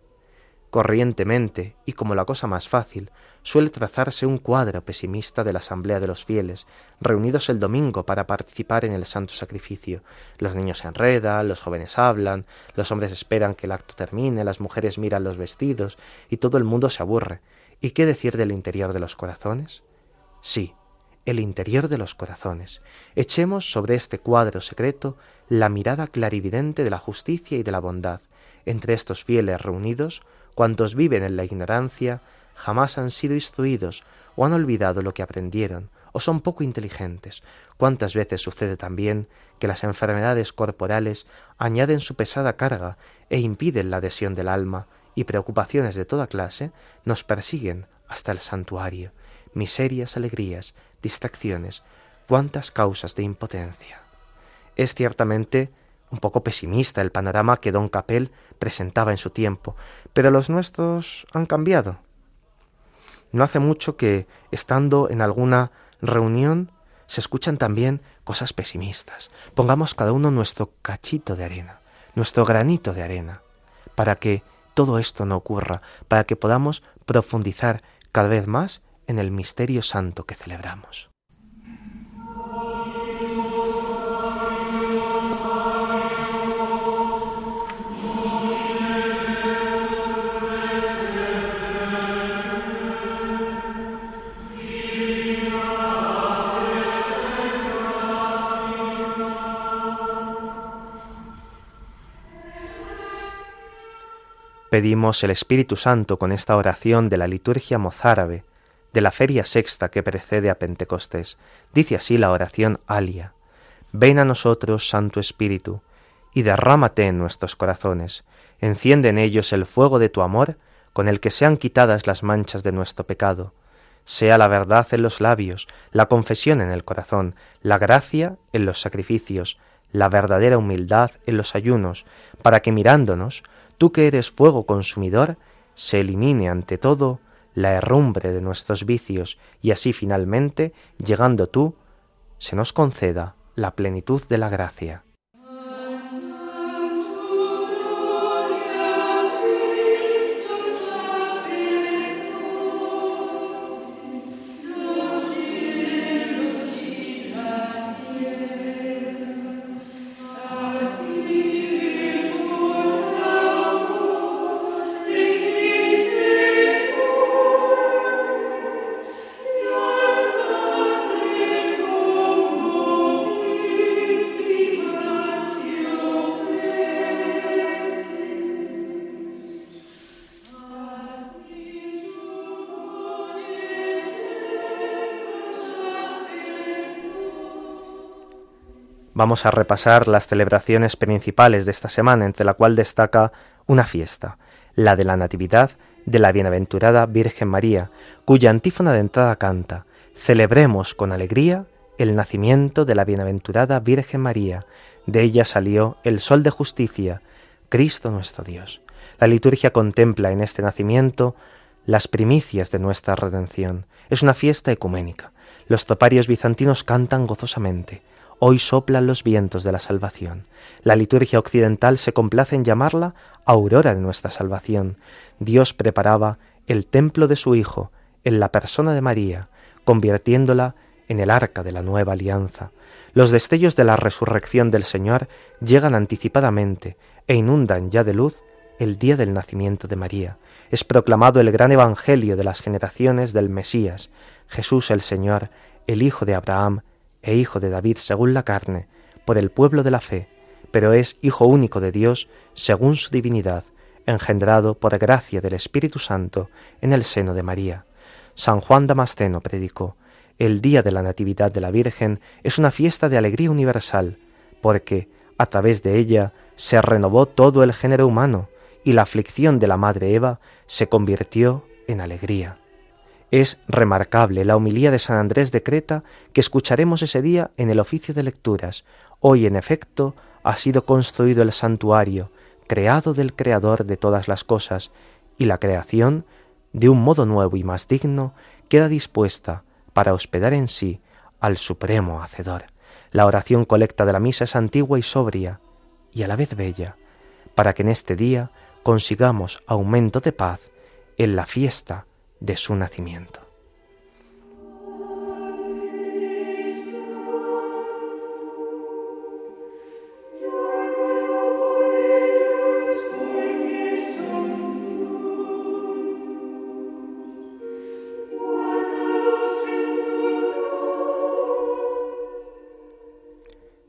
Corrientemente, y como la cosa más fácil, suele trazarse un cuadro pesimista de la asamblea de los fieles, reunidos el domingo para participar en el santo sacrificio. Los niños se enredan, los jóvenes hablan, los hombres esperan que el acto termine, las mujeres miran los vestidos, y todo el mundo se aburre. ¿Y qué decir del interior de los corazones? Sí, el interior de los corazones. Echemos sobre este cuadro secreto la mirada clarividente de la justicia y de la bondad. Entre estos fieles reunidos Cuantos viven en la ignorancia jamás han sido instruidos o han olvidado lo que aprendieron o son poco inteligentes. Cuántas veces sucede también que las enfermedades corporales añaden su pesada carga e impiden la adhesión del alma y preocupaciones de toda clase nos persiguen hasta el santuario, miserias, alegrías, distracciones, cuántas causas de impotencia. Es ciertamente un poco pesimista el panorama que don Capel presentaba en su tiempo, pero los nuestros han cambiado. No hace mucho que, estando en alguna reunión, se escuchan también cosas pesimistas. Pongamos cada uno nuestro cachito de arena, nuestro granito de arena, para que todo esto no ocurra, para que podamos profundizar cada vez más en el misterio santo que celebramos. Pedimos el Espíritu Santo con esta oración de la liturgia mozárabe de la feria sexta que precede a Pentecostés. Dice así la oración alia. Ven a nosotros, Santo Espíritu, y derrámate en nuestros corazones. Enciende en ellos el fuego de tu amor, con el que sean quitadas las manchas de nuestro pecado. Sea la verdad en los labios, la confesión en el corazón, la gracia en los sacrificios, la verdadera humildad en los ayunos, para que mirándonos, tú que eres fuego consumidor, se elimine ante todo la herrumbre de nuestros vicios y así finalmente, llegando tú, se nos conceda la plenitud de la gracia. Vamos a repasar las celebraciones principales de esta semana, entre la cual destaca una fiesta, la de la Natividad de la Bienaventurada Virgen María, cuya antífona de entrada canta, Celebremos con alegría el nacimiento de la Bienaventurada Virgen María, de ella salió el Sol de Justicia, Cristo nuestro Dios. La liturgia contempla en este nacimiento las primicias de nuestra redención. Es una fiesta ecuménica. Los toparios bizantinos cantan gozosamente. Hoy soplan los vientos de la salvación. La liturgia occidental se complace en llamarla aurora de nuestra salvación. Dios preparaba el templo de su Hijo en la persona de María, convirtiéndola en el arca de la nueva alianza. Los destellos de la resurrección del Señor llegan anticipadamente e inundan ya de luz el día del nacimiento de María. Es proclamado el gran evangelio de las generaciones del Mesías, Jesús el Señor, el Hijo de Abraham, e hijo de David según la carne, por el pueblo de la fe, pero es hijo único de Dios según su divinidad, engendrado por gracia del Espíritu Santo en el seno de María. San Juan Damasceno predicó, el día de la Natividad de la Virgen es una fiesta de alegría universal, porque a través de ella se renovó todo el género humano, y la aflicción de la madre Eva se convirtió en alegría. Es remarcable la humilía de San Andrés de Creta que escucharemos ese día en el oficio de lecturas. Hoy, en efecto, ha sido construido el santuario, creado del Creador de todas las cosas, y la creación, de un modo nuevo y más digno, queda dispuesta para hospedar en sí al Supremo Hacedor. La oración colecta de la misa es antigua y sobria, y a la vez bella, para que en este día consigamos aumento de paz en la fiesta de su nacimiento.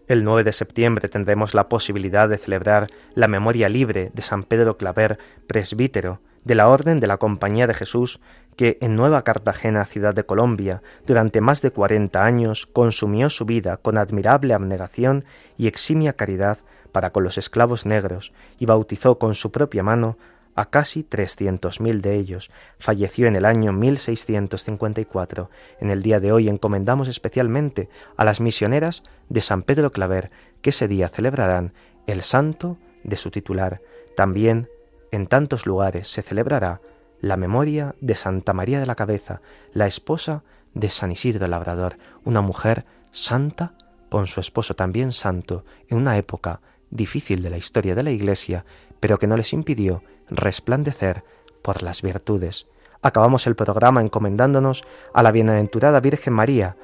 El 9 de septiembre tendremos la posibilidad de celebrar la memoria libre de San Pedro Claver, presbítero, de la Orden de la Compañía de Jesús, que en Nueva Cartagena, ciudad de Colombia, durante más de cuarenta años consumió su vida con admirable abnegación y eximia caridad para con los esclavos negros y bautizó con su propia mano a casi trescientos mil de ellos. Falleció en el año 1654. En el día de hoy encomendamos especialmente a las misioneras de San Pedro Claver, que ese día celebrarán el santo de su titular. También en tantos lugares se celebrará la memoria de Santa María de la Cabeza, la esposa de San Isidro Labrador, una mujer santa con su esposo también santo, en una época difícil de la historia de la Iglesia, pero que no les impidió resplandecer por las virtudes. Acabamos el programa encomendándonos a la bienaventurada Virgen María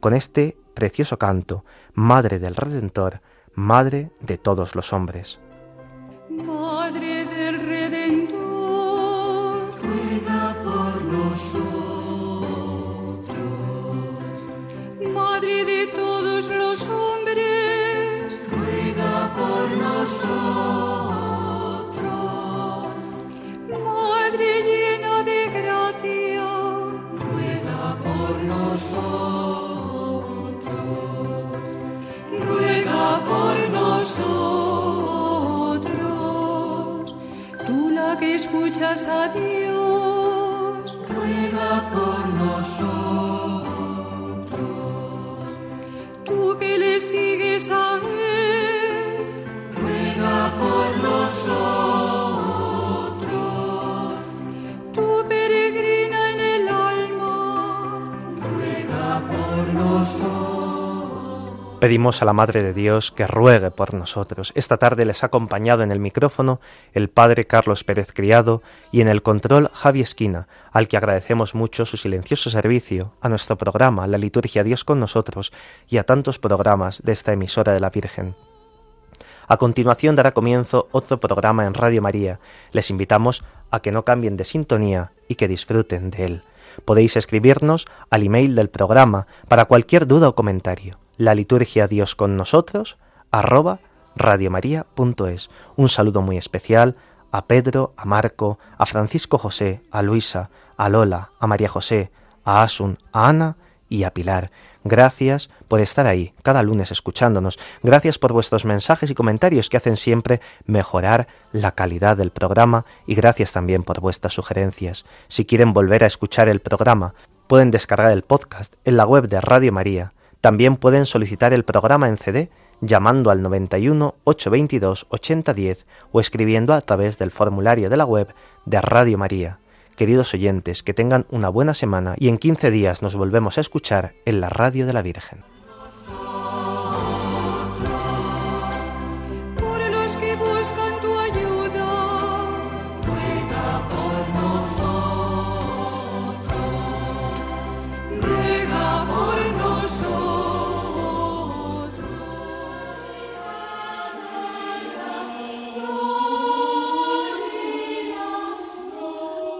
con este precioso canto, Madre del Redentor, Madre de todos los hombres. Nosotros. Ruega por nosotros. que escuchas a Dios, ruega por nosotros. Tú que le sigues a Él, ruega por nosotros. Tú peregrina en el alma, ruega por nosotros. Pedimos a la Madre de Dios que ruegue por nosotros. Esta tarde les ha acompañado en el micrófono el Padre Carlos Pérez Criado y en el control Javi Esquina, al que agradecemos mucho su silencioso servicio a nuestro programa La Liturgia Dios con nosotros y a tantos programas de esta emisora de la Virgen. A continuación dará comienzo otro programa en Radio María. Les invitamos a que no cambien de sintonía y que disfruten de él. Podéis escribirnos al email del programa para cualquier duda o comentario la liturgia Dios con nosotros, arroba radiomaria.es. Un saludo muy especial a Pedro, a Marco, a Francisco José, a Luisa, a Lola, a María José, a Asun, a Ana y a Pilar. Gracias por estar ahí cada lunes escuchándonos. Gracias por vuestros mensajes y comentarios que hacen siempre mejorar la calidad del programa y gracias también por vuestras sugerencias. Si quieren volver a escuchar el programa, pueden descargar el podcast en la web de Radio María también pueden solicitar el programa en CD llamando al 91 822 8010 o escribiendo a través del formulario de la web de Radio María. Queridos oyentes, que tengan una buena semana y en 15 días nos volvemos a escuchar en la Radio de la Virgen.